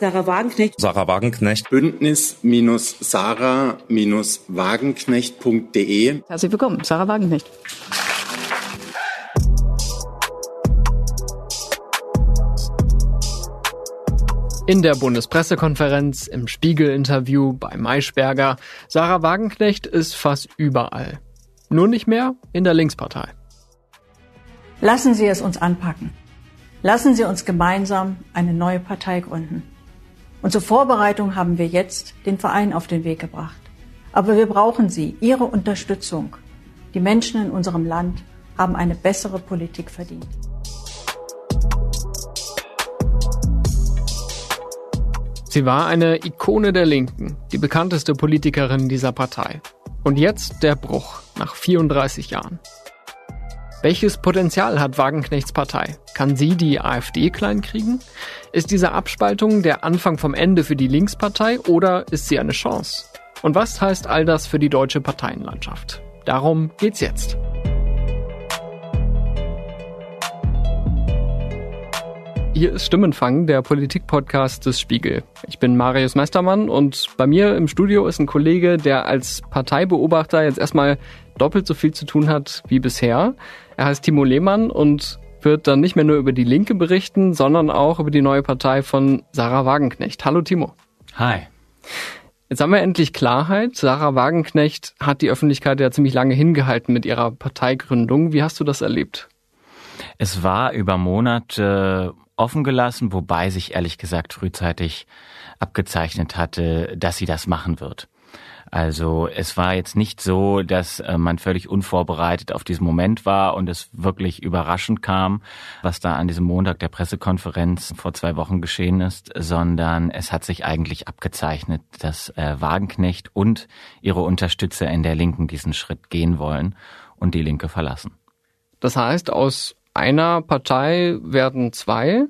Sarah Wagenknecht. Sarah Wagenknecht. Bündnis-Sarah-Wagenknecht.de. Herzlich willkommen, Sarah Wagenknecht. In der Bundespressekonferenz, im Spiegel-Interview, bei Maischberger, Sarah Wagenknecht ist fast überall. Nur nicht mehr in der Linkspartei. Lassen Sie es uns anpacken. Lassen Sie uns gemeinsam eine neue Partei gründen. Und zur Vorbereitung haben wir jetzt den Verein auf den Weg gebracht. Aber wir brauchen Sie, Ihre Unterstützung. Die Menschen in unserem Land haben eine bessere Politik verdient. Sie war eine Ikone der Linken, die bekannteste Politikerin dieser Partei. Und jetzt der Bruch nach 34 Jahren. Welches Potenzial hat Wagenknechts Partei? Kann sie die AfD kleinkriegen? Ist diese Abspaltung der Anfang vom Ende für die Linkspartei oder ist sie eine Chance? Und was heißt all das für die deutsche Parteienlandschaft? Darum geht's jetzt. Hier ist Stimmenfang, der Politik-Podcast des Spiegel. Ich bin Marius Meistermann und bei mir im Studio ist ein Kollege, der als Parteibeobachter jetzt erstmal doppelt so viel zu tun hat wie bisher. Er heißt Timo Lehmann und wird dann nicht mehr nur über die Linke berichten, sondern auch über die neue Partei von Sarah Wagenknecht. Hallo Timo. Hi. Jetzt haben wir endlich Klarheit. Sarah Wagenknecht hat die Öffentlichkeit ja ziemlich lange hingehalten mit ihrer Parteigründung. Wie hast du das erlebt? Es war über Monate offen gelassen, wobei sich ehrlich gesagt frühzeitig abgezeichnet hatte, dass sie das machen wird. Also es war jetzt nicht so, dass äh, man völlig unvorbereitet auf diesen Moment war und es wirklich überraschend kam, was da an diesem Montag der Pressekonferenz vor zwei Wochen geschehen ist, sondern es hat sich eigentlich abgezeichnet, dass äh, Wagenknecht und ihre Unterstützer in der Linken diesen Schritt gehen wollen und die Linke verlassen. Das heißt, aus einer Partei werden zwei.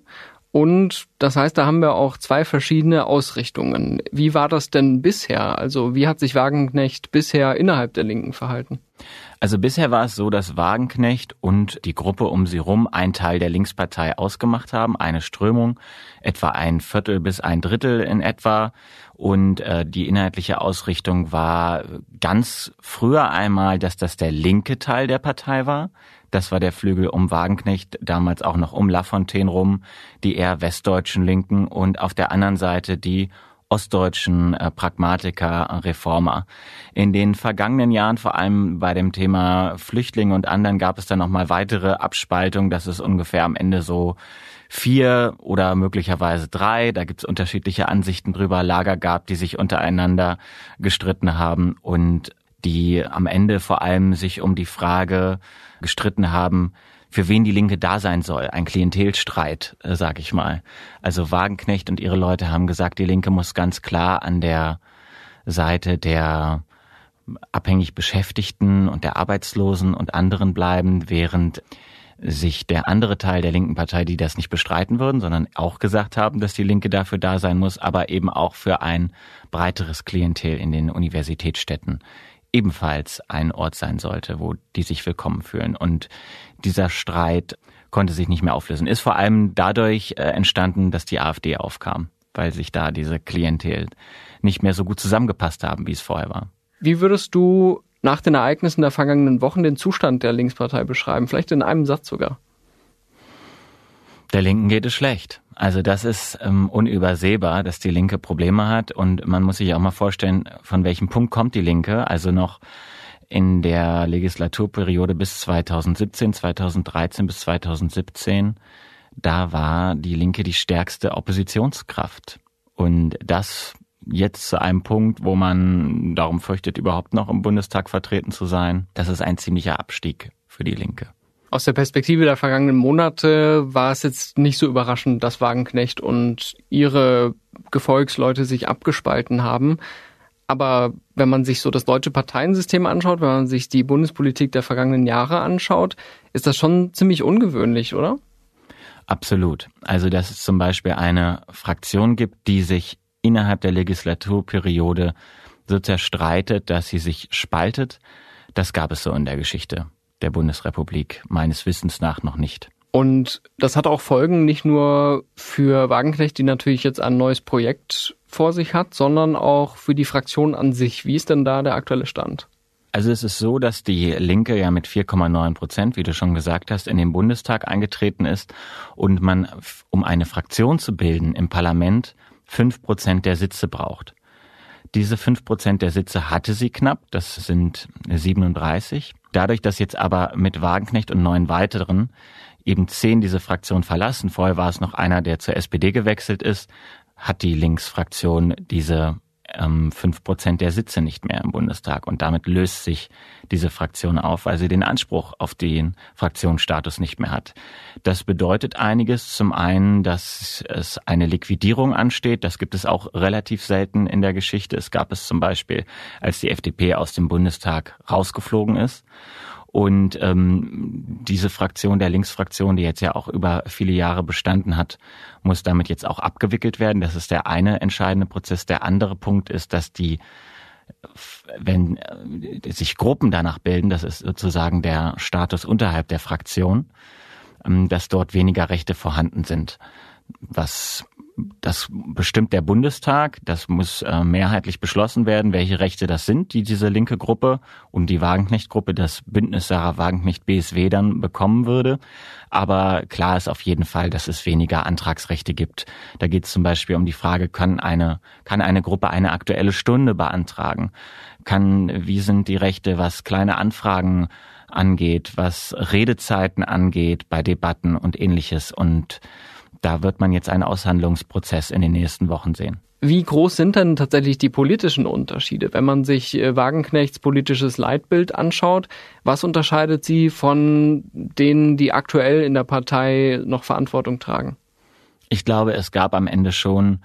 Und das heißt, da haben wir auch zwei verschiedene Ausrichtungen. Wie war das denn bisher? Also wie hat sich Wagenknecht bisher innerhalb der Linken verhalten? Also bisher war es so, dass Wagenknecht und die Gruppe um sie rum einen Teil der Linkspartei ausgemacht haben, eine Strömung, etwa ein Viertel bis ein Drittel in etwa. Und äh, die inhaltliche Ausrichtung war ganz früher einmal, dass das der linke Teil der Partei war. Das war der Flügel um Wagenknecht, damals auch noch um Lafontaine rum, die eher westdeutschen Linken und auf der anderen Seite die ostdeutschen äh, Pragmatiker, Reformer. In den vergangenen Jahren, vor allem bei dem Thema Flüchtlinge und anderen, gab es dann nochmal weitere Abspaltungen. Das ist ungefähr am Ende so vier oder möglicherweise drei. Da gibt es unterschiedliche Ansichten drüber. Lager gab, die sich untereinander gestritten haben und die am Ende vor allem sich um die Frage gestritten haben, für wen die Linke da sein soll. Ein Klientelstreit, äh, sag ich mal. Also Wagenknecht und ihre Leute haben gesagt, die Linke muss ganz klar an der Seite der abhängig Beschäftigten und der Arbeitslosen und anderen bleiben, während sich der andere Teil der linken Partei, die das nicht bestreiten würden, sondern auch gesagt haben, dass die Linke dafür da sein muss, aber eben auch für ein breiteres Klientel in den Universitätsstädten ebenfalls ein Ort sein sollte, wo die sich willkommen fühlen. Und dieser Streit konnte sich nicht mehr auflösen. Ist vor allem dadurch äh, entstanden, dass die AfD aufkam, weil sich da diese Klientel nicht mehr so gut zusammengepasst haben, wie es vorher war. Wie würdest du nach den Ereignissen der vergangenen Wochen den Zustand der Linkspartei beschreiben? Vielleicht in einem Satz sogar. Der Linken geht es schlecht. Also das ist ähm, unübersehbar, dass die Linke Probleme hat und man muss sich auch mal vorstellen, von welchem Punkt kommt die Linke. Also noch in der Legislaturperiode bis 2017, 2013 bis 2017, da war die Linke die stärkste Oppositionskraft. Und das jetzt zu einem Punkt, wo man darum fürchtet, überhaupt noch im Bundestag vertreten zu sein, das ist ein ziemlicher Abstieg für die Linke. Aus der Perspektive der vergangenen Monate war es jetzt nicht so überraschend, dass Wagenknecht und ihre Gefolgsleute sich abgespalten haben. Aber wenn man sich so das deutsche Parteiensystem anschaut, wenn man sich die Bundespolitik der vergangenen Jahre anschaut, ist das schon ziemlich ungewöhnlich, oder? Absolut. Also, dass es zum Beispiel eine Fraktion gibt, die sich innerhalb der Legislaturperiode so zerstreitet, dass sie sich spaltet, das gab es so in der Geschichte der Bundesrepublik meines Wissens nach noch nicht. Und das hat auch Folgen nicht nur für Wagenknecht, die natürlich jetzt ein neues Projekt vor sich hat, sondern auch für die Fraktion an sich. Wie ist denn da der aktuelle Stand? Also es ist so, dass die Linke ja mit 4,9 Prozent, wie du schon gesagt hast, in den Bundestag eingetreten ist und man, um eine Fraktion zu bilden im Parlament, fünf Prozent der Sitze braucht. Diese fünf Prozent der Sitze hatte sie knapp, das sind 37. Dadurch, dass jetzt aber mit Wagenknecht und neun weiteren eben zehn diese Fraktion verlassen, vorher war es noch einer, der zur SPD gewechselt ist, hat die Linksfraktion diese fünf Prozent der Sitze nicht mehr im Bundestag. Und damit löst sich diese Fraktion auf, weil sie den Anspruch auf den Fraktionsstatus nicht mehr hat. Das bedeutet einiges. Zum einen, dass es eine Liquidierung ansteht. Das gibt es auch relativ selten in der Geschichte. Es gab es zum Beispiel, als die FDP aus dem Bundestag rausgeflogen ist. Und ähm, diese Fraktion, der Linksfraktion, die jetzt ja auch über viele Jahre bestanden hat, muss damit jetzt auch abgewickelt werden. Das ist der eine entscheidende Prozess. Der andere Punkt ist, dass die wenn äh, sich Gruppen danach bilden, das ist sozusagen der Status unterhalb der Fraktion, ähm, dass dort weniger Rechte vorhanden sind, was das bestimmt der Bundestag. Das muss äh, mehrheitlich beschlossen werden, welche Rechte das sind, die diese linke Gruppe und die Wagenknecht-Gruppe, das Bündnis Sarah Wagenknecht BSW dann bekommen würde. Aber klar ist auf jeden Fall, dass es weniger Antragsrechte gibt. Da geht es zum Beispiel um die Frage, kann eine, kann eine Gruppe eine aktuelle Stunde beantragen? Kann, wie sind die Rechte, was kleine Anfragen angeht, was Redezeiten angeht bei Debatten und ähnliches und da wird man jetzt einen Aushandlungsprozess in den nächsten Wochen sehen. Wie groß sind denn tatsächlich die politischen Unterschiede? Wenn man sich äh, Wagenknechts politisches Leitbild anschaut, was unterscheidet sie von denen, die aktuell in der Partei noch Verantwortung tragen? Ich glaube, es gab am Ende schon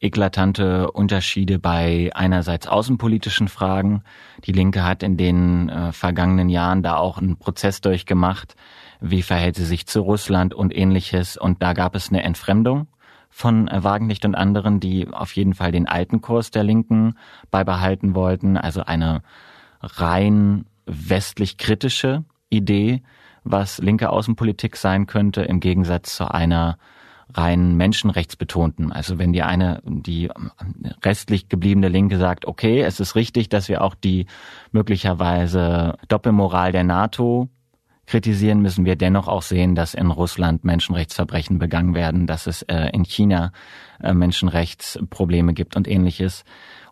eklatante Unterschiede bei einerseits außenpolitischen Fragen. Die Linke hat in den äh, vergangenen Jahren da auch einen Prozess durchgemacht, wie verhält sie sich zu Russland und ähnliches. Und da gab es eine Entfremdung von Wagenknecht und anderen, die auf jeden Fall den alten Kurs der Linken beibehalten wollten, also eine rein westlich kritische Idee, was linke Außenpolitik sein könnte, im Gegensatz zu einer rein menschenrechtsbetonten. Also wenn die eine, die restlich gebliebene Linke sagt, okay, es ist richtig, dass wir auch die möglicherweise Doppelmoral der NATO kritisieren, müssen wir dennoch auch sehen, dass in Russland Menschenrechtsverbrechen begangen werden, dass es äh, in China äh, Menschenrechtsprobleme gibt und ähnliches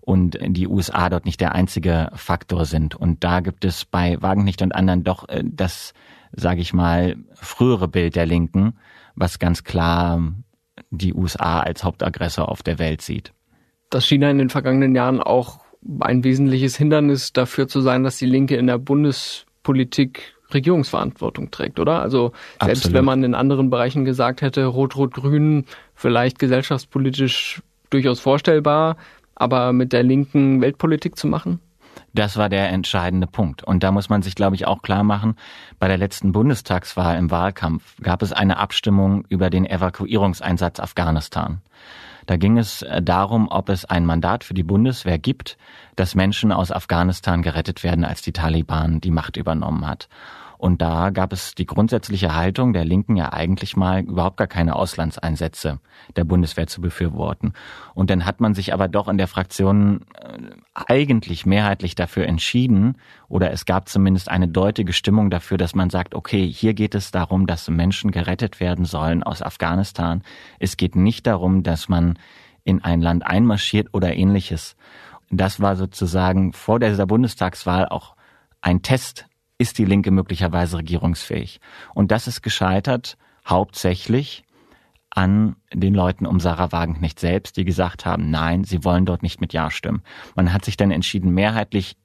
und die USA dort nicht der einzige Faktor sind. Und da gibt es bei Wagenknecht und anderen doch äh, das, sage ich mal, frühere Bild der Linken, was ganz klar die USA als Hauptaggressor auf der Welt sieht. Das schien in den vergangenen Jahren auch ein wesentliches Hindernis dafür zu sein, dass die Linke in der Bundespolitik Regierungsverantwortung trägt, oder? Also selbst Absolut. wenn man in anderen Bereichen gesagt hätte, Rot-Rot-Grün vielleicht gesellschaftspolitisch durchaus vorstellbar, aber mit der linken Weltpolitik zu machen? Das war der entscheidende Punkt. Und da muss man sich, glaube ich, auch klar machen, bei der letzten Bundestagswahl im Wahlkampf gab es eine Abstimmung über den Evakuierungseinsatz Afghanistan. Da ging es äh, darum, ob es ein Mandat für die Bundeswehr gibt, dass Menschen aus Afghanistan gerettet werden, als die Taliban die Macht übernommen hat. Und da gab es die grundsätzliche Haltung der Linken ja eigentlich mal überhaupt gar keine Auslandseinsätze der Bundeswehr zu befürworten. Und dann hat man sich aber doch in der Fraktion äh, eigentlich mehrheitlich dafür entschieden, oder es gab zumindest eine deutliche Stimmung dafür, dass man sagt, okay, hier geht es darum, dass Menschen gerettet werden sollen aus Afghanistan. Es geht nicht darum, dass man in ein Land einmarschiert oder ähnliches. Das war sozusagen vor dieser Bundestagswahl auch ein Test ist die Linke möglicherweise regierungsfähig. Und das ist gescheitert hauptsächlich an den Leuten um Sarah Wagenknecht selbst, die gesagt haben, nein, sie wollen dort nicht mit Ja stimmen. Man hat sich dann entschieden, mehrheitlich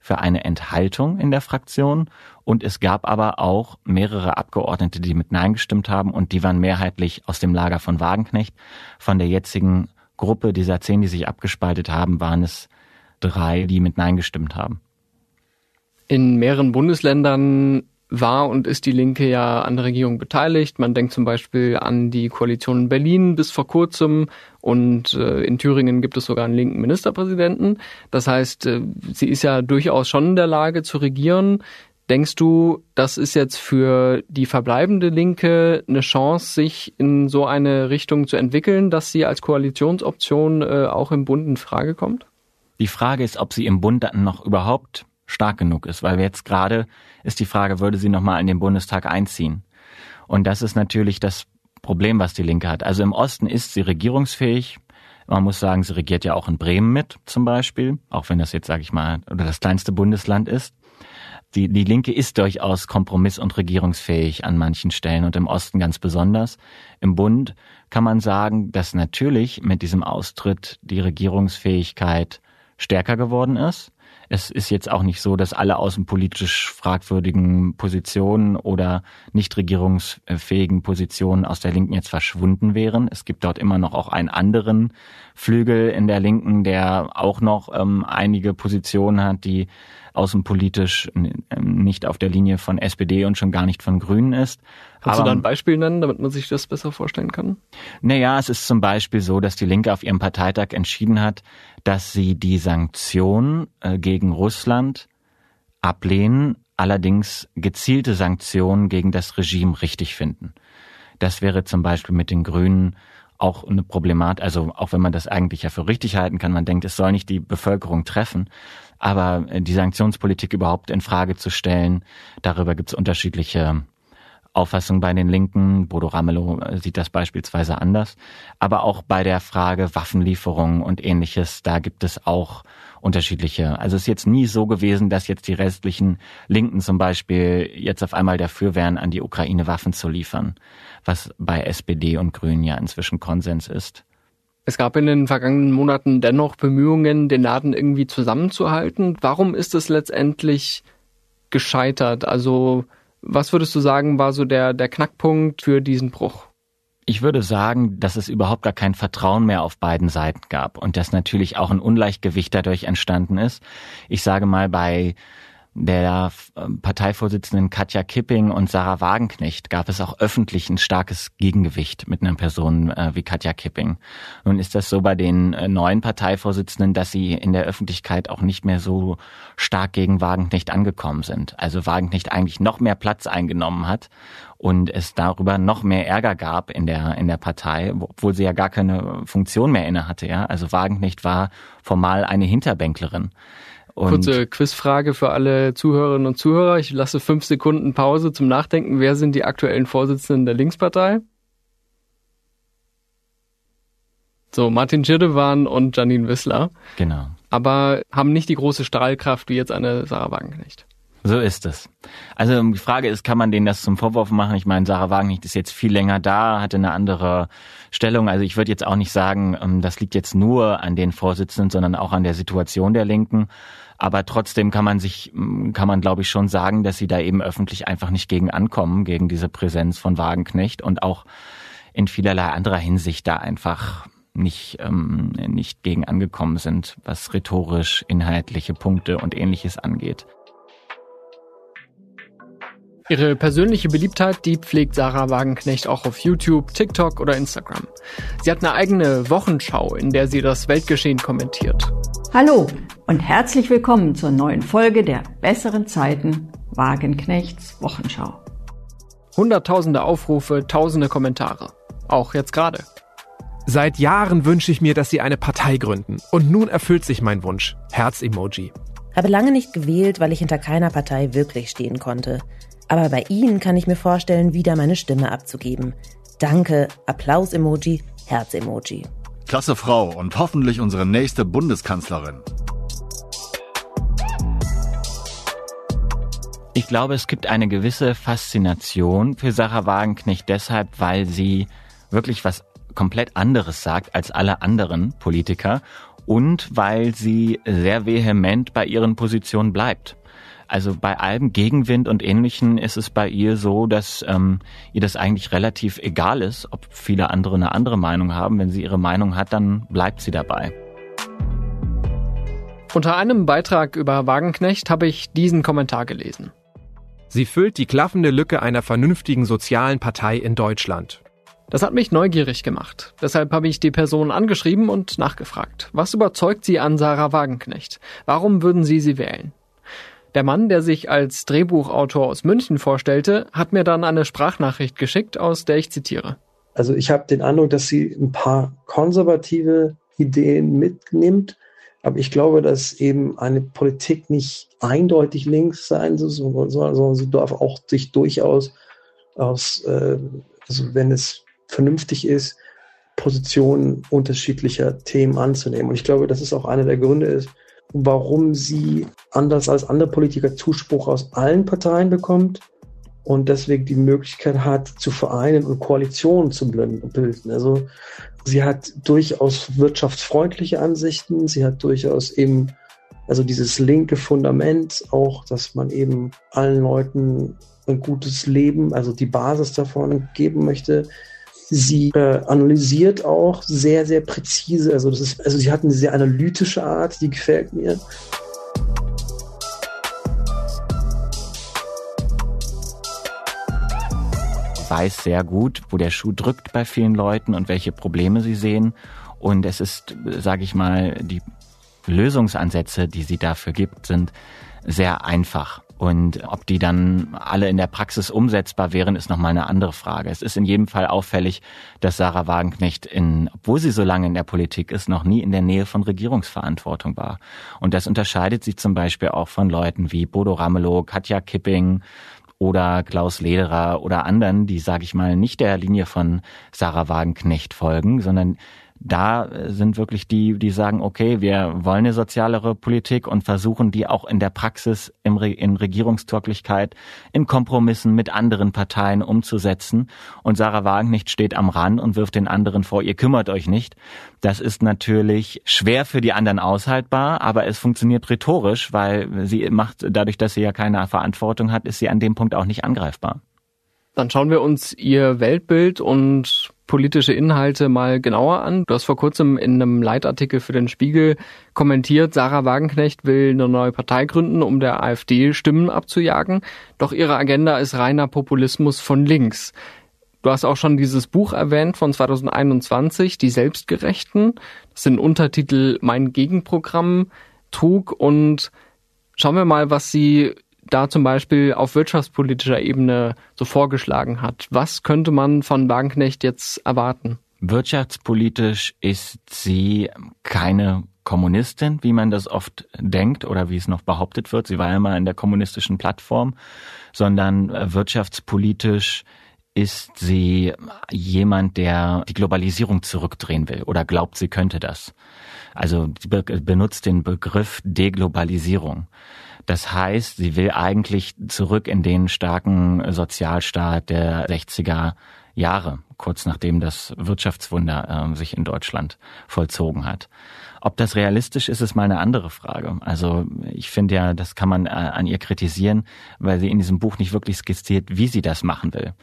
für eine Enthaltung in der Fraktion und es gab aber auch mehrere Abgeordnete, die mit Nein gestimmt haben und die waren mehrheitlich aus dem Lager von Wagenknecht. Von der jetzigen Gruppe dieser zehn, die sich abgespaltet haben, waren es drei, die mit Nein gestimmt haben. In mehreren Bundesländern war und ist die Linke ja an der Regierung beteiligt. Man denkt zum Beispiel an die Koalition in Berlin bis vor kurzem und äh, in Thüringen gibt es sogar einen linken Ministerpräsidenten. Das heißt, äh, sie ist ja durchaus schon in der Lage zu regieren. Denkst du, das ist jetzt für die verbleibende Linke eine Chance, sich in so eine Richtung zu entwickeln, dass sie als Koalitionsoption äh, auch im Bund in Frage kommt? Die Frage ist, ob sie im Bund dann noch überhaupt stark genug ist, weil jetzt gerade ist die Frage, würde sie nochmal in den Bundestag einziehen? Und das ist natürlich das Problem, was die Linke hat. Also im Osten ist sie regierungsfähig. Man muss sagen, sie regiert ja auch in Bremen mit, zum Beispiel, auch wenn das jetzt, sage ich mal, oder das kleinste Bundesland ist. Die, die Linke ist durchaus kompromiss- und regierungsfähig an manchen Stellen und im Osten ganz besonders. Im Bund kann man sagen, dass natürlich mit diesem Austritt die Regierungsfähigkeit stärker geworden ist. Es ist jetzt auch nicht so, dass alle außenpolitisch fragwürdigen Positionen oder nicht regierungsfähigen Positionen aus der Linken jetzt verschwunden wären. Es gibt dort immer noch auch einen anderen Flügel in der Linken, der auch noch ähm, einige Positionen hat, die außenpolitisch nicht auf der Linie von SPD und schon gar nicht von Grünen ist. Kannst Aber, du da ein Beispiel nennen, damit man sich das besser vorstellen kann? Naja, es ist zum Beispiel so, dass die Linke auf ihrem Parteitag entschieden hat, dass sie die Sanktionen äh, gegen Russland ablehnen, allerdings gezielte Sanktionen gegen das Regime richtig finden. Das wäre zum Beispiel mit den Grünen auch eine Problematik, also auch wenn man das eigentlich ja für richtig halten kann, man denkt, es soll nicht die Bevölkerung treffen, aber äh, die Sanktionspolitik überhaupt in Frage zu stellen, darüber gibt es unterschiedliche Auffassungen bei den Linken. Bodo Ramelow äh, sieht das beispielsweise anders. Aber auch bei der Frage Waffenlieferungen und ähnliches, da gibt es auch unterschiedliche. Also es ist jetzt nie so gewesen, dass jetzt die restlichen Linken zum Beispiel jetzt auf einmal dafür wären, an die Ukraine Waffen zu liefern, was bei SPD und Grünen ja inzwischen Konsens ist. Es gab in den vergangenen Monaten dennoch Bemühungen, den Laden irgendwie zusammenzuhalten. Warum ist es letztendlich gescheitert? Also, was würdest du sagen, war so der, der Knackpunkt für diesen Bruch? Ich würde sagen, dass es überhaupt gar kein Vertrauen mehr auf beiden Seiten gab und dass natürlich auch ein Ungleichgewicht dadurch entstanden ist. Ich sage mal, bei der Parteivorsitzenden Katja Kipping und Sarah Wagenknecht gab es auch öffentlich ein starkes Gegengewicht mit einer Person äh, wie Katja Kipping. Nun ist das so bei den äh, neuen Parteivorsitzenden, dass sie in der Öffentlichkeit auch nicht mehr so stark gegen Wagenknecht angekommen sind. Also Wagenknecht eigentlich noch mehr Platz eingenommen hat und es darüber noch mehr Ärger gab in der in der Partei, obwohl sie ja gar keine Funktion mehr inne hatte. Ja, also Wagenknecht war formal eine Hinterbänklerin. Und Kurze Quizfrage für alle Zuhörerinnen und Zuhörer. Ich lasse fünf Sekunden Pause zum Nachdenken. Wer sind die aktuellen Vorsitzenden der Linkspartei? So, Martin Schirdewan und Janine Wissler. Genau. Aber haben nicht die große Strahlkraft wie jetzt eine Sarah Wagenknecht. So ist es. Also die Frage ist, kann man denen das zum Vorwurf machen? Ich meine, Sarah Wagenknecht ist jetzt viel länger da, hatte eine andere Stellung. Also ich würde jetzt auch nicht sagen, ähm, das liegt jetzt nur an den Vorsitzenden, sondern auch an der Situation der Linken. Aber trotzdem kann man sich, kann man glaube ich schon sagen, dass sie da eben öffentlich einfach nicht gegen ankommen, gegen diese Präsenz von Wagenknecht und auch in vielerlei anderer Hinsicht da einfach nicht, ähm, nicht gegen angekommen sind, was rhetorisch, inhaltliche Punkte und ähnliches angeht. Ihre persönliche Beliebtheit, die pflegt Sarah Wagenknecht auch auf YouTube, TikTok oder Instagram. Sie hat eine eigene Wochenschau, in der sie das Weltgeschehen kommentiert. Hallo und herzlich willkommen zur neuen Folge der besseren Zeiten Wagenknechts Wochenschau. Hunderttausende Aufrufe, tausende Kommentare. Auch jetzt gerade. Seit Jahren wünsche ich mir, dass Sie eine Partei gründen. Und nun erfüllt sich mein Wunsch. Herz-Emoji. Habe lange nicht gewählt, weil ich hinter keiner Partei wirklich stehen konnte. Aber bei Ihnen kann ich mir vorstellen, wieder meine Stimme abzugeben. Danke, Applaus-Emoji, Herz-Emoji. Klasse Frau und hoffentlich unsere nächste Bundeskanzlerin. Ich glaube, es gibt eine gewisse Faszination für Sarah Wagenknecht deshalb, weil sie wirklich was komplett anderes sagt als alle anderen Politiker und weil sie sehr vehement bei ihren Positionen bleibt. Also bei allem Gegenwind und Ähnlichen ist es bei ihr so, dass ähm, ihr das eigentlich relativ egal ist, ob viele andere eine andere Meinung haben. Wenn sie ihre Meinung hat, dann bleibt sie dabei. Unter einem Beitrag über Wagenknecht habe ich diesen Kommentar gelesen. Sie füllt die klaffende Lücke einer vernünftigen sozialen Partei in Deutschland. Das hat mich neugierig gemacht. Deshalb habe ich die Person angeschrieben und nachgefragt. Was überzeugt Sie an Sarah Wagenknecht? Warum würden Sie sie wählen? Der Mann, der sich als Drehbuchautor aus München vorstellte, hat mir dann eine Sprachnachricht geschickt, aus der ich zitiere. Also ich habe den Eindruck, dass sie ein paar konservative Ideen mitnimmt, aber ich glaube, dass eben eine Politik nicht eindeutig links sein soll, sondern sie darf auch sich durchaus aus, äh, also wenn es vernünftig ist, Positionen unterschiedlicher Themen anzunehmen. Und ich glaube, das ist auch einer der Gründe ist, warum sie anders als andere Politiker Zuspruch aus allen Parteien bekommt und deswegen die Möglichkeit hat, zu vereinen und Koalitionen zu bilden. Also sie hat durchaus wirtschaftsfreundliche Ansichten, sie hat durchaus eben also dieses linke Fundament auch, dass man eben allen Leuten ein gutes Leben, also die Basis davon geben möchte. Sie äh, analysiert auch sehr, sehr präzise. Also das ist, also sie hat eine sehr analytische Art, die gefällt mir. weiß sehr gut, wo der Schuh drückt bei vielen Leuten und welche Probleme sie sehen. Und es ist, sage ich mal, die Lösungsansätze, die sie dafür gibt, sind sehr einfach. Und ob die dann alle in der Praxis umsetzbar wären, ist nochmal eine andere Frage. Es ist in jedem Fall auffällig, dass Sarah Wagenknecht, in, obwohl sie so lange in der Politik ist, noch nie in der Nähe von Regierungsverantwortung war. Und das unterscheidet sie zum Beispiel auch von Leuten wie Bodo Ramelow, Katja Kipping, oder Klaus Lederer oder anderen, die, sage ich mal, nicht der Linie von Sarah Wagenknecht folgen, sondern da sind wirklich die, die sagen, okay, wir wollen eine sozialere Politik und versuchen die auch in der Praxis im Re in Regierungstauglichkeit, in Kompromissen mit anderen Parteien umzusetzen. Und Sarah Wagenknecht steht am Rand und wirft den anderen vor, ihr kümmert euch nicht. Das ist natürlich schwer für die anderen aushaltbar, aber es funktioniert rhetorisch, weil sie macht, dadurch, dass sie ja keine Verantwortung hat, ist sie an dem Punkt auch nicht angreifbar. Dann schauen wir uns ihr Weltbild und politische Inhalte mal genauer an. Du hast vor kurzem in einem Leitartikel für den Spiegel kommentiert, Sarah Wagenknecht will eine neue Partei gründen, um der AfD Stimmen abzujagen. Doch ihre Agenda ist reiner Populismus von links. Du hast auch schon dieses Buch erwähnt von 2021, Die Selbstgerechten. Das sind Untertitel Mein Gegenprogramm trug und schauen wir mal, was sie da zum Beispiel auf wirtschaftspolitischer Ebene so vorgeschlagen hat. Was könnte man von Wagenknecht jetzt erwarten? Wirtschaftspolitisch ist sie keine Kommunistin, wie man das oft denkt oder wie es noch behauptet wird. Sie war ja mal in der kommunistischen Plattform, sondern wirtschaftspolitisch ist sie jemand, der die Globalisierung zurückdrehen will oder glaubt, sie könnte das. Also sie benutzt den Begriff Deglobalisierung. Das heißt, sie will eigentlich zurück in den starken Sozialstaat der 60er Jahre, kurz nachdem das Wirtschaftswunder äh, sich in Deutschland vollzogen hat. Ob das realistisch ist, ist mal eine andere Frage. Also ich finde ja, das kann man äh, an ihr kritisieren, weil sie in diesem Buch nicht wirklich skizziert, wie sie das machen will.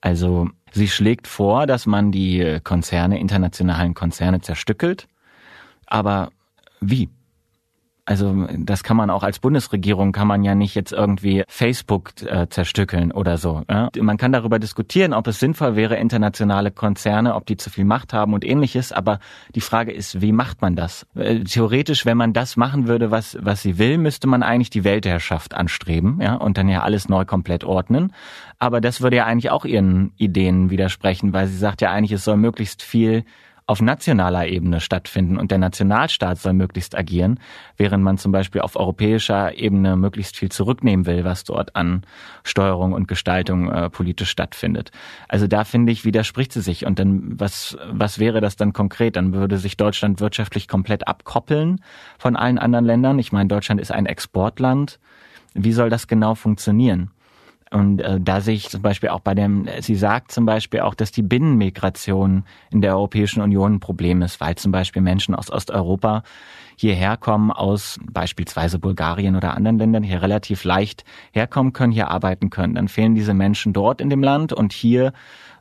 Also sie schlägt vor, dass man die Konzerne, internationalen Konzerne zerstückelt, aber wie? Also das kann man auch als Bundesregierung kann man ja nicht jetzt irgendwie Facebook äh, zerstückeln oder so. Ja? Man kann darüber diskutieren, ob es sinnvoll wäre, internationale Konzerne, ob die zu viel Macht haben und ähnliches. Aber die Frage ist, wie macht man das? Äh, theoretisch, wenn man das machen würde, was was sie will, müsste man eigentlich die Weltherrschaft anstreben, ja, und dann ja alles neu komplett ordnen. Aber das würde ja eigentlich auch ihren Ideen widersprechen, weil sie sagt ja eigentlich, es soll möglichst viel auf nationaler Ebene stattfinden und der Nationalstaat soll möglichst agieren, während man zum Beispiel auf europäischer Ebene möglichst viel zurücknehmen will, was dort an Steuerung und Gestaltung äh, politisch stattfindet. Also da finde ich, widerspricht sie sich. Und dann, was, was wäre das dann konkret? Dann würde sich Deutschland wirtschaftlich komplett abkoppeln von allen anderen Ländern. Ich meine, Deutschland ist ein Exportland. Wie soll das genau funktionieren? Und äh, da sehe ich zum Beispiel auch bei dem, sie sagt zum Beispiel auch, dass die Binnenmigration in der Europäischen Union ein Problem ist, weil zum Beispiel Menschen aus Osteuropa hierher kommen, aus beispielsweise Bulgarien oder anderen Ländern, hier relativ leicht herkommen können, hier arbeiten können. Dann fehlen diese Menschen dort in dem Land und hier,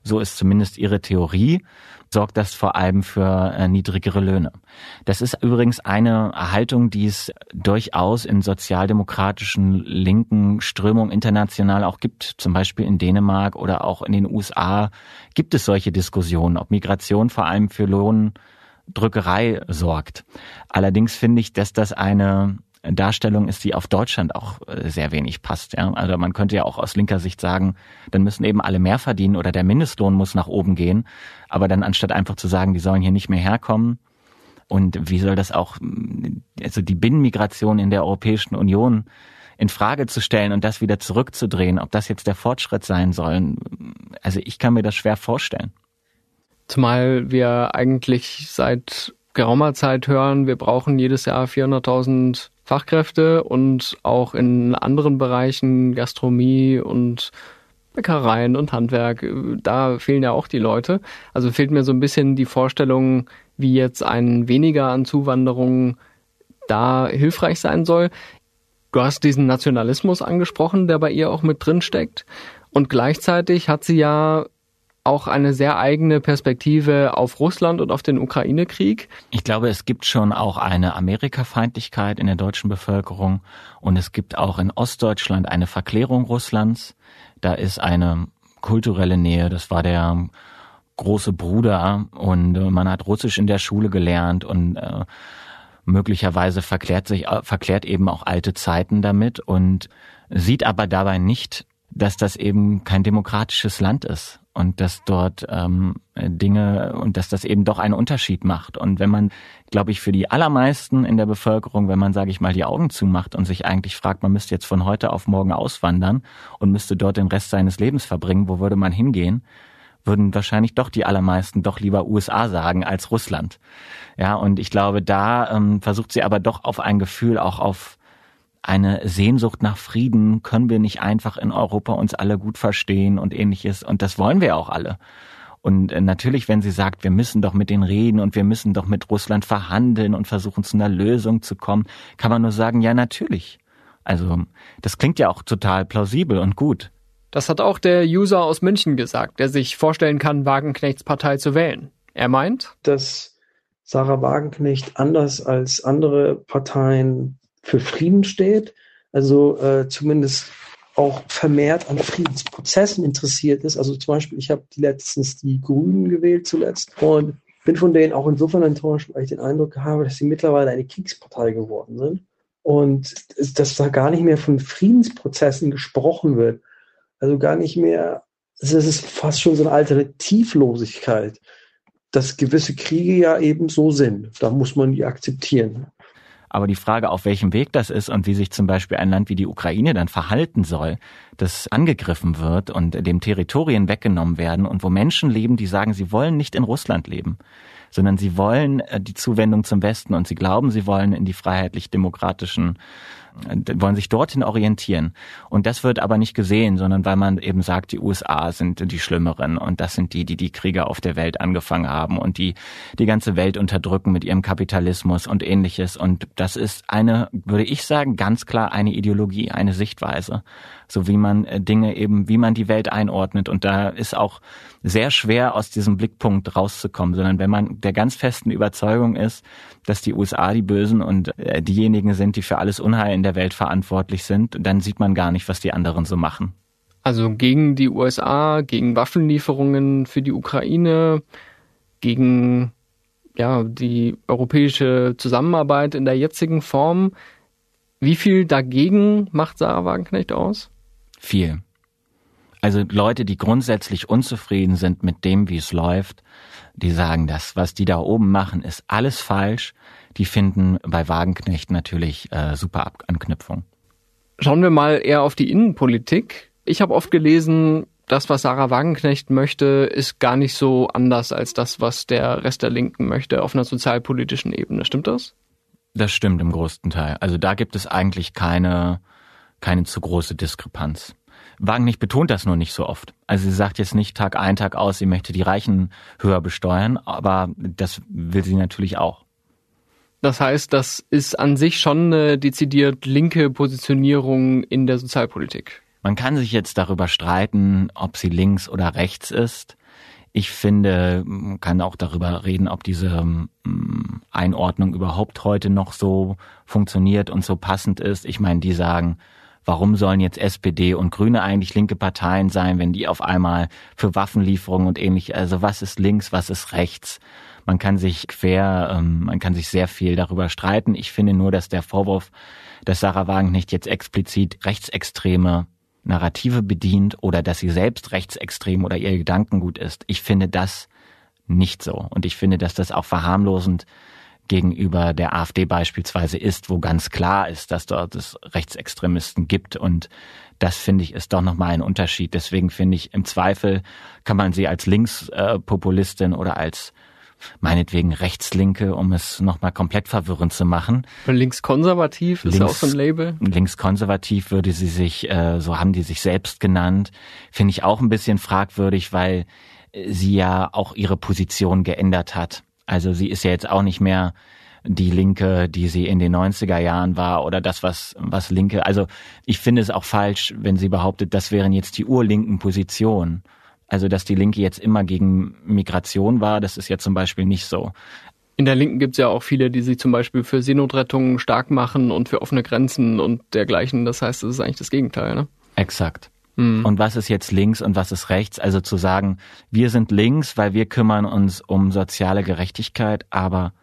so ist zumindest ihre Theorie, sorgt das vor allem für äh, niedrigere Löhne. Das ist übrigens eine Haltung, die es durchaus in sozialdemokratischen linken Strömungen international auch gibt. Zum Beispiel in Dänemark oder auch in den USA gibt es solche Diskussionen, ob Migration vor allem für Lohndrückerei sorgt. Allerdings finde ich, dass das eine Darstellung ist, die auf Deutschland auch äh, sehr wenig passt. Ja? Also man könnte ja auch aus linker Sicht sagen, dann müssen eben alle mehr verdienen oder der Mindestlohn muss nach oben gehen. Aber dann anstatt einfach zu sagen, die sollen hier nicht mehr herkommen, und wie soll das auch, also die Binnenmigration in der Europäischen Union in Frage zu stellen und das wieder zurückzudrehen, ob das jetzt der Fortschritt sein soll, also ich kann mir das schwer vorstellen. Zumal wir eigentlich seit geraumer Zeit hören, wir brauchen jedes Jahr 400.000 Fachkräfte und auch in anderen Bereichen, Gastronomie und Bäckereien und Handwerk, da fehlen ja auch die Leute. Also fehlt mir so ein bisschen die Vorstellung, wie jetzt ein weniger an Zuwanderung da hilfreich sein soll. Du hast diesen Nationalismus angesprochen, der bei ihr auch mit drin steckt. Und gleichzeitig hat sie ja auch eine sehr eigene Perspektive auf Russland und auf den Ukraine-Krieg. Ich glaube, es gibt schon auch eine Amerikafeindlichkeit in der deutschen Bevölkerung und es gibt auch in Ostdeutschland eine Verklärung Russlands. Da ist eine kulturelle Nähe. Das war der große Bruder und äh, man hat Russisch in der Schule gelernt und äh, möglicherweise verklärt sich äh, verklärt eben auch alte Zeiten damit und sieht aber dabei nicht, dass das eben kein demokratisches Land ist und dass dort ähm, Dinge und dass das eben doch einen Unterschied macht. Und wenn man, glaube ich, für die allermeisten in der Bevölkerung, wenn man, sage ich mal, die Augen zumacht und sich eigentlich fragt, man müsste jetzt von heute auf morgen auswandern und müsste dort den Rest seines Lebens verbringen, wo würde man hingehen? würden wahrscheinlich doch die allermeisten doch lieber USA sagen als Russland. Ja, und ich glaube, da ähm, versucht sie aber doch auf ein Gefühl, auch auf eine Sehnsucht nach Frieden, können wir nicht einfach in Europa uns alle gut verstehen und ähnliches. Und das wollen wir auch alle. Und äh, natürlich, wenn sie sagt, wir müssen doch mit denen reden und wir müssen doch mit Russland verhandeln und versuchen zu einer Lösung zu kommen, kann man nur sagen, ja, natürlich. Also, das klingt ja auch total plausibel und gut. Das hat auch der User aus München gesagt, der sich vorstellen kann, Wagenknechts Partei zu wählen. Er meint, dass Sarah Wagenknecht anders als andere Parteien für Frieden steht, also äh, zumindest auch vermehrt an Friedensprozessen interessiert ist. Also zum Beispiel, ich habe letztens die Grünen gewählt zuletzt und bin von denen auch insofern enttäuscht, weil ich den Eindruck habe, dass sie mittlerweile eine Kriegspartei geworden sind und dass da gar nicht mehr von Friedensprozessen gesprochen wird. Also gar nicht mehr, es ist fast schon so eine Alternativlosigkeit, dass gewisse Kriege ja eben so sind. Da muss man die akzeptieren. Aber die Frage, auf welchem Weg das ist und wie sich zum Beispiel ein Land wie die Ukraine dann verhalten soll, das angegriffen wird und dem Territorien weggenommen werden und wo Menschen leben, die sagen, sie wollen nicht in Russland leben, sondern sie wollen äh, die Zuwendung zum Westen und sie glauben, sie wollen in die freiheitlich-demokratischen wollen sich dorthin orientieren. Und das wird aber nicht gesehen, sondern weil man eben sagt, die USA sind die Schlimmeren und das sind die, die die Kriege auf der Welt angefangen haben und die die ganze Welt unterdrücken mit ihrem Kapitalismus und ähnliches. Und das ist eine, würde ich sagen, ganz klar eine Ideologie, eine Sichtweise so wie man äh, Dinge eben, wie man die Welt einordnet. Und da ist auch sehr schwer aus diesem Blickpunkt rauszukommen, sondern wenn man der ganz festen Überzeugung ist, dass die USA die Bösen und äh, diejenigen sind, die für alles Unheil in der Welt verantwortlich sind, dann sieht man gar nicht, was die anderen so machen. Also gegen die USA, gegen Waffenlieferungen für die Ukraine, gegen ja, die europäische Zusammenarbeit in der jetzigen Form. Wie viel dagegen macht Sarah Wagenknecht aus? Viel. Also Leute, die grundsätzlich unzufrieden sind mit dem, wie es läuft, die sagen, das, was die da oben machen, ist alles falsch. Die finden bei Wagenknecht natürlich äh, super Anknüpfung. Schauen wir mal eher auf die Innenpolitik. Ich habe oft gelesen, das, was Sarah Wagenknecht möchte, ist gar nicht so anders als das, was der Rest der Linken möchte auf einer sozialpolitischen Ebene. Stimmt das? Das stimmt im größten Teil. Also da gibt es eigentlich keine keine zu große Diskrepanz. Wagenknecht betont das nur nicht so oft. Also sie sagt jetzt nicht Tag ein, Tag aus, sie möchte die Reichen höher besteuern, aber das will sie natürlich auch. Das heißt, das ist an sich schon eine dezidiert linke Positionierung in der Sozialpolitik. Man kann sich jetzt darüber streiten, ob sie links oder rechts ist. Ich finde, man kann auch darüber reden, ob diese mm, Einordnung überhaupt heute noch so funktioniert und so passend ist. Ich meine, die sagen, warum sollen jetzt SPD und Grüne eigentlich linke Parteien sein, wenn die auf einmal für Waffenlieferungen und ähnlich, also was ist links, was ist rechts? Man kann sich quer, ähm, man kann sich sehr viel darüber streiten. Ich finde nur, dass der Vorwurf, dass Sarah Wagenknecht jetzt explizit rechtsextreme Narrative bedient oder dass sie selbst rechtsextrem oder ihr Gedankengut ist. Ich finde das nicht so. Und ich finde, dass das auch verharmlosend gegenüber der AfD beispielsweise ist, wo ganz klar ist, dass dort es Rechtsextremisten gibt. Und das finde ich ist doch nochmal ein Unterschied. Deswegen finde ich, im Zweifel kann man sie als Linkspopulistin oder als meinetwegen Rechtslinke, um es nochmal komplett verwirrend zu machen. Linkskonservativ ist Links, auch so ein Label. Linkskonservativ würde sie sich, äh, so haben die sich selbst genannt, finde ich auch ein bisschen fragwürdig, weil sie ja auch ihre Position geändert hat. Also sie ist ja jetzt auch nicht mehr die Linke, die sie in den 90er Jahren war oder das, was, was Linke, also ich finde es auch falsch, wenn sie behauptet, das wären jetzt die urlinken Positionen. Also, dass die Linke jetzt immer gegen Migration war, das ist ja zum Beispiel nicht so. In der Linken gibt es ja auch viele, die sich zum Beispiel für Seenotrettungen stark machen und für offene Grenzen und dergleichen. Das heißt, das ist eigentlich das Gegenteil, ne? Exakt. Mhm. Und was ist jetzt links und was ist rechts? Also zu sagen, wir sind links, weil wir kümmern uns um soziale Gerechtigkeit, aber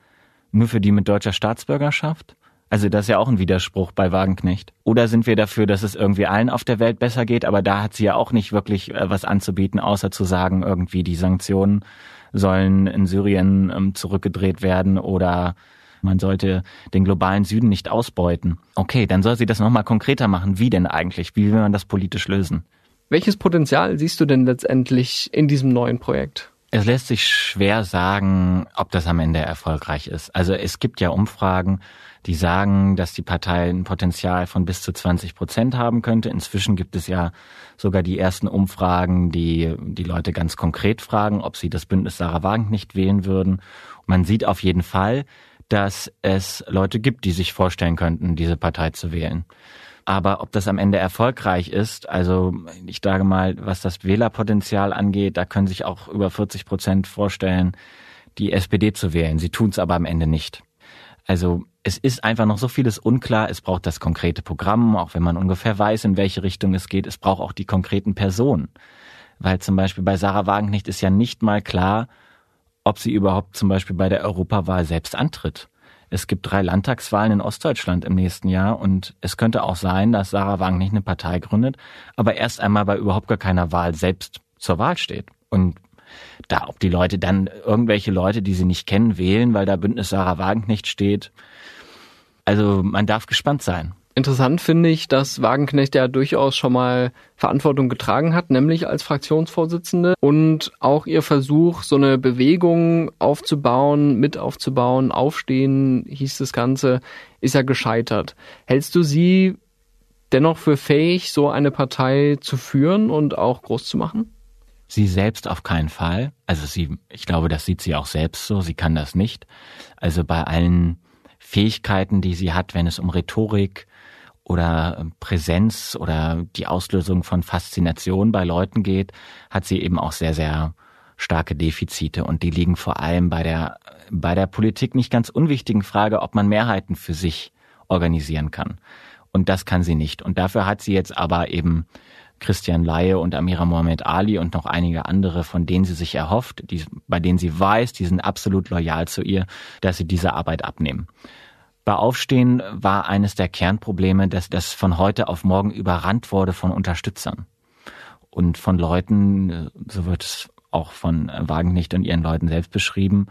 nur für die mit deutscher Staatsbürgerschaft? Also das ist ja auch ein Widerspruch bei Wagenknecht. Oder sind wir dafür, dass es irgendwie allen auf der Welt besser geht? Aber da hat sie ja auch nicht wirklich äh, was anzubieten, außer zu sagen, irgendwie die Sanktionen sollen in Syrien ähm, zurückgedreht werden oder man sollte den globalen Süden nicht ausbeuten. Okay, dann soll sie das nochmal konkreter machen. Wie denn eigentlich? Wie will man das politisch lösen? Welches Potenzial siehst du denn letztendlich in diesem neuen Projekt? Es lässt sich schwer sagen, ob das am Ende erfolgreich ist. Also es gibt ja Umfragen, die sagen, dass die Partei ein Potenzial von bis zu 20 Prozent haben könnte. Inzwischen gibt es ja sogar die ersten Umfragen, die die Leute ganz konkret fragen, ob sie das Bündnis Sarah Wagenknecht wählen würden. Man sieht auf jeden Fall, dass es Leute gibt, die sich vorstellen könnten, diese Partei zu wählen. Aber ob das am Ende erfolgreich ist, also ich sage mal, was das Wählerpotenzial angeht, da können sich auch über 40 Prozent vorstellen, die SPD zu wählen. Sie tun es aber am Ende nicht. Also es ist einfach noch so vieles unklar. Es braucht das konkrete Programm, auch wenn man ungefähr weiß, in welche Richtung es geht. Es braucht auch die konkreten Personen. Weil zum Beispiel bei Sarah Wagenknecht ist ja nicht mal klar, ob sie überhaupt zum Beispiel bei der Europawahl selbst antritt. Es gibt drei Landtagswahlen in Ostdeutschland im nächsten Jahr und es könnte auch sein, dass Sarah Wagenknecht eine Partei gründet, aber erst einmal bei überhaupt gar keiner Wahl selbst zur Wahl steht. Und da, ob die Leute dann irgendwelche Leute, die sie nicht kennen, wählen, weil da Bündnis Sarah Wagenknecht steht, also man darf gespannt sein. Interessant finde ich, dass Wagenknecht ja durchaus schon mal Verantwortung getragen hat, nämlich als Fraktionsvorsitzende und auch ihr Versuch, so eine Bewegung aufzubauen, mit aufzubauen, aufstehen, hieß das Ganze, ist ja gescheitert. Hältst du sie dennoch für fähig, so eine Partei zu führen und auch groß zu machen? Sie selbst auf keinen Fall. Also sie, ich glaube, das sieht sie auch selbst so. Sie kann das nicht. Also bei allen Fähigkeiten, die sie hat, wenn es um Rhetorik oder Präsenz oder die Auslösung von Faszination bei Leuten geht, hat sie eben auch sehr, sehr starke Defizite und die liegen vor allem bei der, bei der Politik nicht ganz unwichtigen Frage, ob man Mehrheiten für sich organisieren kann. Und das kann sie nicht. Und dafür hat sie jetzt aber eben Christian Laie und Amira Mohamed Ali und noch einige andere, von denen sie sich erhofft, die, bei denen sie weiß, die sind absolut loyal zu ihr, dass sie diese Arbeit abnehmen. Bei Aufstehen war eines der Kernprobleme, dass das von heute auf morgen überrannt wurde von Unterstützern und von Leuten, so wird es auch von Wagenknecht und ihren Leuten selbst beschrieben,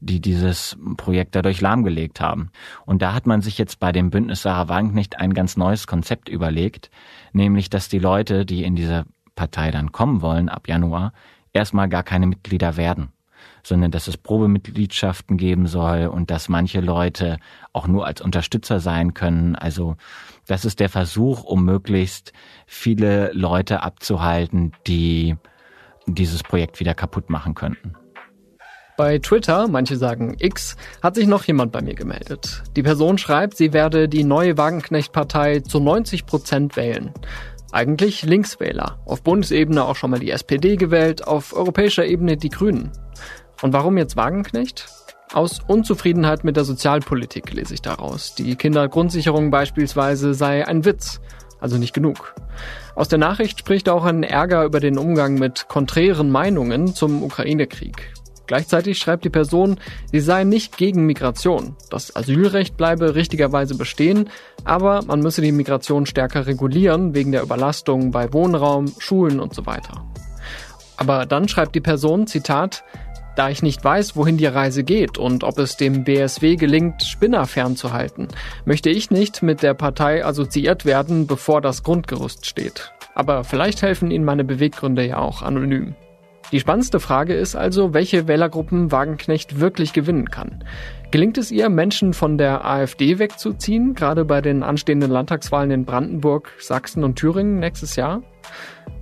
die dieses Projekt dadurch lahmgelegt haben. Und da hat man sich jetzt bei dem Bündnis Sarah Wagenknecht ein ganz neues Konzept überlegt, nämlich dass die Leute, die in diese Partei dann kommen wollen ab Januar, erstmal gar keine Mitglieder werden sondern dass es Probemitgliedschaften geben soll und dass manche Leute auch nur als Unterstützer sein können. Also das ist der Versuch, um möglichst viele Leute abzuhalten, die dieses Projekt wieder kaputt machen könnten. Bei Twitter, manche sagen X, hat sich noch jemand bei mir gemeldet. Die Person schreibt, sie werde die neue Wagenknecht-Partei zu 90 Prozent wählen. Eigentlich Linkswähler. Auf Bundesebene auch schon mal die SPD gewählt, auf europäischer Ebene die Grünen. Und warum jetzt Wagenknecht? Aus Unzufriedenheit mit der Sozialpolitik lese ich daraus. Die Kindergrundsicherung beispielsweise sei ein Witz, also nicht genug. Aus der Nachricht spricht auch ein Ärger über den Umgang mit konträren Meinungen zum Ukraine-Krieg. Gleichzeitig schreibt die Person, sie sei nicht gegen Migration. Das Asylrecht bleibe richtigerweise bestehen, aber man müsse die Migration stärker regulieren wegen der Überlastung bei Wohnraum, Schulen und so weiter. Aber dann schreibt die Person, Zitat, da ich nicht weiß, wohin die Reise geht und ob es dem BSW gelingt, Spinner fernzuhalten, möchte ich nicht mit der Partei assoziiert werden, bevor das Grundgerüst steht. Aber vielleicht helfen Ihnen meine Beweggründe ja auch anonym. Die spannendste Frage ist also, welche Wählergruppen Wagenknecht wirklich gewinnen kann. Gelingt es ihr, Menschen von der AfD wegzuziehen, gerade bei den anstehenden Landtagswahlen in Brandenburg, Sachsen und Thüringen nächstes Jahr?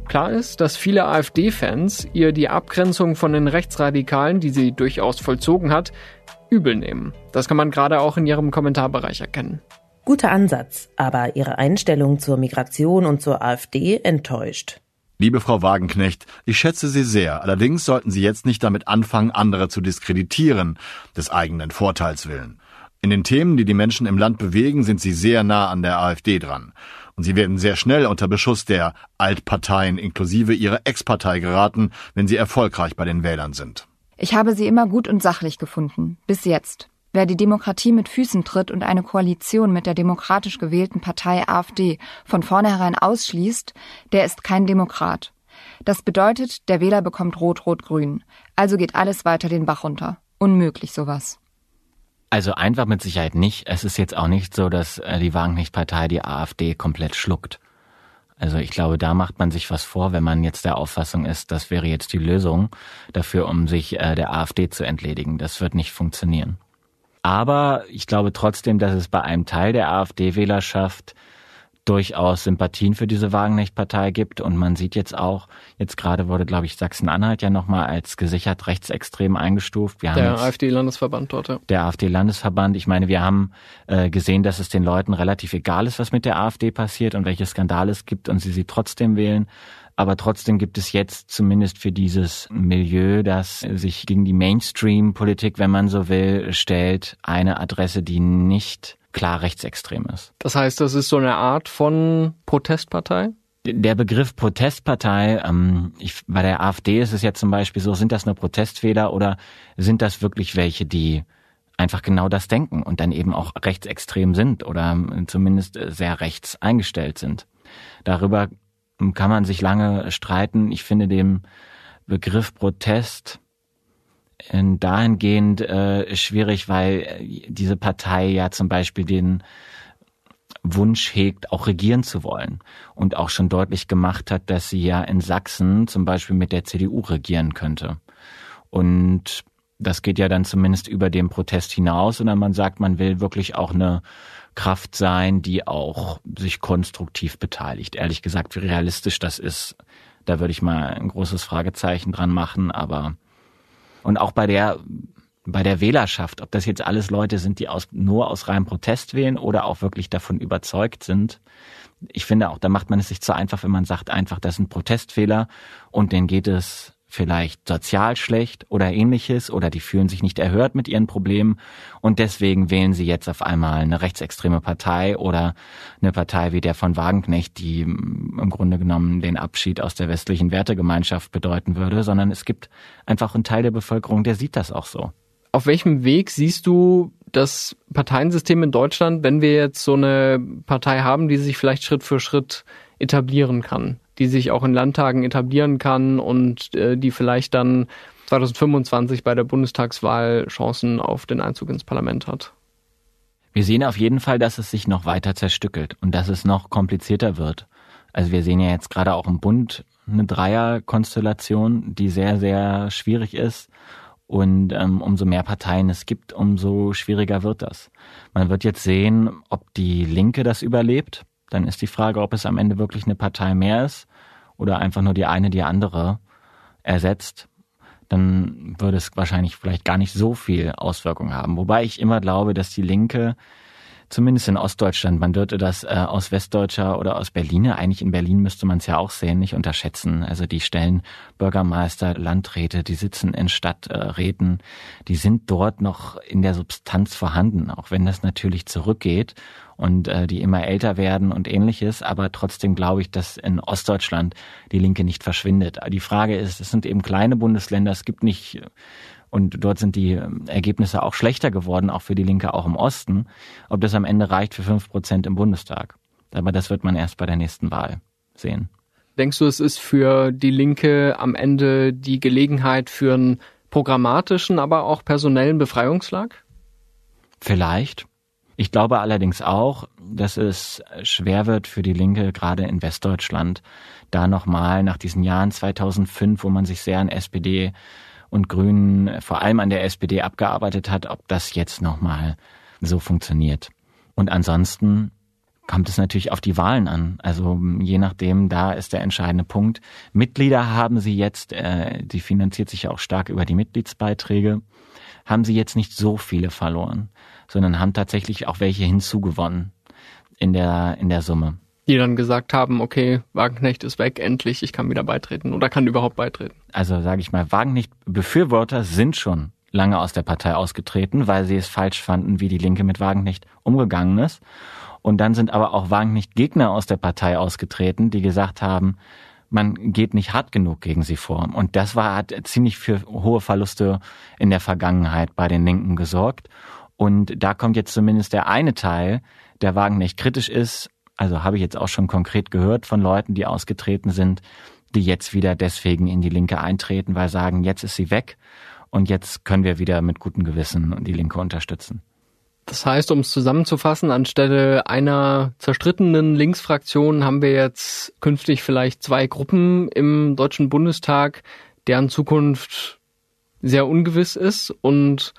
Klar ist, dass viele AfD-Fans ihr die Abgrenzung von den Rechtsradikalen, die sie durchaus vollzogen hat, übel nehmen. Das kann man gerade auch in ihrem Kommentarbereich erkennen. Guter Ansatz, aber ihre Einstellung zur Migration und zur AfD enttäuscht. Liebe Frau Wagenknecht, ich schätze Sie sehr. Allerdings sollten Sie jetzt nicht damit anfangen, andere zu diskreditieren, des eigenen Vorteils willen. In den Themen, die die Menschen im Land bewegen, sind Sie sehr nah an der AfD dran. Und sie werden sehr schnell unter Beschuss der Altparteien inklusive ihrer Ex-Partei geraten, wenn sie erfolgreich bei den Wählern sind. Ich habe sie immer gut und sachlich gefunden. Bis jetzt. Wer die Demokratie mit Füßen tritt und eine Koalition mit der demokratisch gewählten Partei AfD von vornherein ausschließt, der ist kein Demokrat. Das bedeutet, der Wähler bekommt Rot-Rot-Grün. Also geht alles weiter den Bach runter. Unmöglich sowas. Also einfach mit Sicherheit nicht. Es ist jetzt auch nicht so, dass äh, die Wagenknecht-Partei die AfD komplett schluckt. Also ich glaube, da macht man sich was vor, wenn man jetzt der Auffassung ist, das wäre jetzt die Lösung dafür, um sich äh, der AfD zu entledigen. Das wird nicht funktionieren. Aber ich glaube trotzdem, dass es bei einem Teil der AfD-Wählerschaft durchaus Sympathien für diese Wagenknecht-Partei gibt. Und man sieht jetzt auch, jetzt gerade wurde, glaube ich, Sachsen-Anhalt ja nochmal als gesichert rechtsextrem eingestuft. Wir der AfD-Landesverband dort, ja. Der AfD-Landesverband. Ich meine, wir haben äh, gesehen, dass es den Leuten relativ egal ist, was mit der AfD passiert und welche Skandale es gibt und sie sie trotzdem wählen. Aber trotzdem gibt es jetzt zumindest für dieses Milieu, das sich gegen die Mainstream-Politik, wenn man so will, stellt, eine Adresse, die nicht klar rechtsextrem ist. Das heißt, das ist so eine Art von Protestpartei? Der Begriff Protestpartei, ähm, ich, bei der AfD ist es ja zum Beispiel so, sind das nur Protestwähler oder sind das wirklich welche, die einfach genau das denken und dann eben auch rechtsextrem sind oder zumindest sehr rechts eingestellt sind? Darüber kann man sich lange streiten. Ich finde dem Begriff Protest dahingehend äh, schwierig, weil äh, diese Partei ja zum Beispiel den Wunsch hegt, auch regieren zu wollen und auch schon deutlich gemacht hat, dass sie ja in Sachsen zum Beispiel mit der CDU regieren könnte. Und das geht ja dann zumindest über den Protest hinaus, sondern man sagt, man will wirklich auch eine Kraft sein, die auch sich konstruktiv beteiligt. Ehrlich gesagt, wie realistisch das ist, da würde ich mal ein großes Fragezeichen dran machen, aber und auch bei der bei der Wählerschaft, ob das jetzt alles Leute sind, die aus, nur aus reinem Protest wählen oder auch wirklich davon überzeugt sind. Ich finde auch, da macht man es sich zu einfach, wenn man sagt einfach, das sind Protestfehler und denen geht es vielleicht sozial schlecht oder ähnliches oder die fühlen sich nicht erhört mit ihren Problemen und deswegen wählen sie jetzt auf einmal eine rechtsextreme Partei oder eine Partei wie der von Wagenknecht, die im Grunde genommen den Abschied aus der westlichen Wertegemeinschaft bedeuten würde, sondern es gibt einfach einen Teil der Bevölkerung, der sieht das auch so. Auf welchem Weg siehst du das Parteiensystem in Deutschland, wenn wir jetzt so eine Partei haben, die sich vielleicht Schritt für Schritt etablieren kann? Die sich auch in Landtagen etablieren kann und äh, die vielleicht dann 2025 bei der Bundestagswahl Chancen auf den Einzug ins Parlament hat. Wir sehen auf jeden Fall, dass es sich noch weiter zerstückelt und dass es noch komplizierter wird. Also wir sehen ja jetzt gerade auch im Bund eine Dreierkonstellation, die sehr, sehr schwierig ist. Und ähm, umso mehr Parteien es gibt, umso schwieriger wird das. Man wird jetzt sehen, ob die Linke das überlebt. Dann ist die Frage, ob es am Ende wirklich eine Partei mehr ist oder einfach nur die eine die andere ersetzt. Dann würde es wahrscheinlich vielleicht gar nicht so viel Auswirkungen haben. Wobei ich immer glaube, dass die Linke zumindest in Ostdeutschland, man dürfte das äh, aus Westdeutscher oder aus Berliner, eigentlich in Berlin müsste man es ja auch sehen, nicht unterschätzen. Also die stellen Bürgermeister, Landräte, die sitzen in Stadträten, die sind dort noch in der Substanz vorhanden, auch wenn das natürlich zurückgeht und äh, die immer älter werden und ähnliches. Aber trotzdem glaube ich, dass in Ostdeutschland die Linke nicht verschwindet. Die Frage ist, es sind eben kleine Bundesländer, es gibt nicht Und dort sind die ähm, Ergebnisse auch schlechter geworden, auch für die Linke, auch im Osten. Ob das am Ende reicht für fünf Prozent im Bundestag. Aber das wird man erst bei der nächsten Wahl sehen. Denkst du, es ist für die Linke am Ende die Gelegenheit für einen programmatischen, aber auch personellen Befreiungsschlag? Vielleicht. Ich glaube allerdings auch, dass es schwer wird für die Linke, gerade in Westdeutschland, da nochmal nach diesen Jahren 2005, wo man sich sehr an SPD und Grünen, vor allem an der SPD abgearbeitet hat, ob das jetzt nochmal so funktioniert. Und ansonsten kommt es natürlich auf die Wahlen an. Also je nachdem, da ist der entscheidende Punkt. Mitglieder haben sie jetzt, äh, die finanziert sich ja auch stark über die Mitgliedsbeiträge, haben sie jetzt nicht so viele verloren, sondern haben tatsächlich auch welche hinzugewonnen in der, in der Summe. Die dann gesagt haben, okay, Wagenknecht ist weg, endlich, ich kann wieder beitreten oder kann überhaupt beitreten. Also sage ich mal, Wagenknecht-Befürworter sind schon lange aus der Partei ausgetreten, weil sie es falsch fanden, wie die Linke mit Wagenknecht umgegangen ist. Und dann sind aber auch Wagenknecht Gegner aus der Partei ausgetreten, die gesagt haben, man geht nicht hart genug gegen sie vor. Und das war, hat ziemlich für hohe Verluste in der Vergangenheit bei den Linken gesorgt. Und da kommt jetzt zumindest der eine Teil, der Wagenknecht kritisch ist. Also habe ich jetzt auch schon konkret gehört von Leuten, die ausgetreten sind, die jetzt wieder deswegen in die Linke eintreten, weil sagen, jetzt ist sie weg und jetzt können wir wieder mit gutem Gewissen die Linke unterstützen. Das heißt, um es zusammenzufassen, anstelle einer zerstrittenen Linksfraktion haben wir jetzt künftig vielleicht zwei Gruppen im Deutschen Bundestag, deren Zukunft sehr ungewiss ist und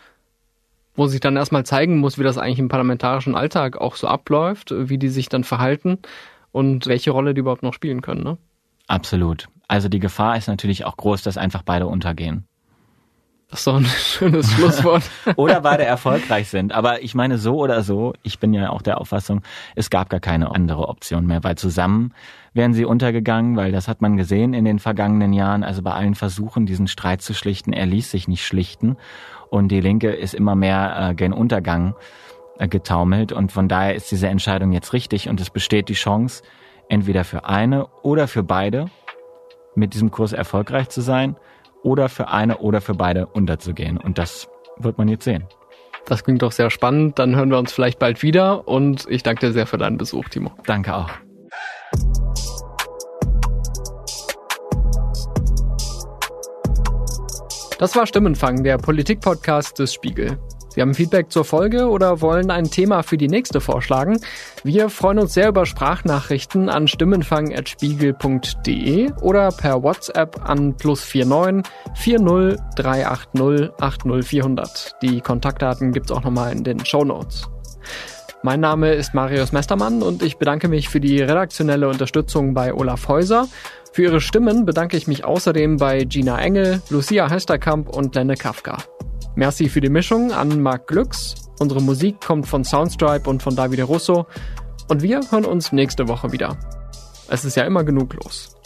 wo sich dann erstmal zeigen muss, wie das eigentlich im parlamentarischen Alltag auch so abläuft, wie die sich dann verhalten und welche Rolle die überhaupt noch spielen können. Ne? Absolut. Also die Gefahr ist natürlich auch groß, dass einfach beide untergehen. Das ist doch ein schönes Schlusswort. oder beide erfolgreich sind. Aber ich meine, so oder so, ich bin ja auch der Auffassung, es gab gar keine andere Option mehr, weil zusammen wären sie untergegangen, weil das hat man gesehen in den vergangenen Jahren. Also bei allen Versuchen, diesen Streit zu schlichten, er ließ sich nicht schlichten. Und die Linke ist immer mehr äh, gen Untergang äh, getaumelt. Und von daher ist diese Entscheidung jetzt richtig. Und es besteht die Chance, entweder für eine oder für beide mit diesem Kurs erfolgreich zu sein oder für eine oder für beide unterzugehen. Und das wird man jetzt sehen. Das klingt doch sehr spannend. Dann hören wir uns vielleicht bald wieder und ich danke dir sehr für deinen Besuch, Timo. Danke auch. Das war Stimmenfang, der Politik-Podcast des Spiegel. Sie haben Feedback zur Folge oder wollen ein Thema für die nächste vorschlagen? Wir freuen uns sehr über Sprachnachrichten an stimmenfang.spiegel.de oder per WhatsApp an plus 49 40 380 80400. Die Kontaktdaten gibt's auch nochmal in den Show Notes. Mein Name ist Marius Mestermann und ich bedanke mich für die redaktionelle Unterstützung bei Olaf Häuser. Für ihre Stimmen bedanke ich mich außerdem bei Gina Engel, Lucia Hesterkamp und Lenne Kafka. Merci für die Mischung an Marc Glücks. Unsere Musik kommt von Soundstripe und von Davide Russo. Und wir hören uns nächste Woche wieder. Es ist ja immer genug los.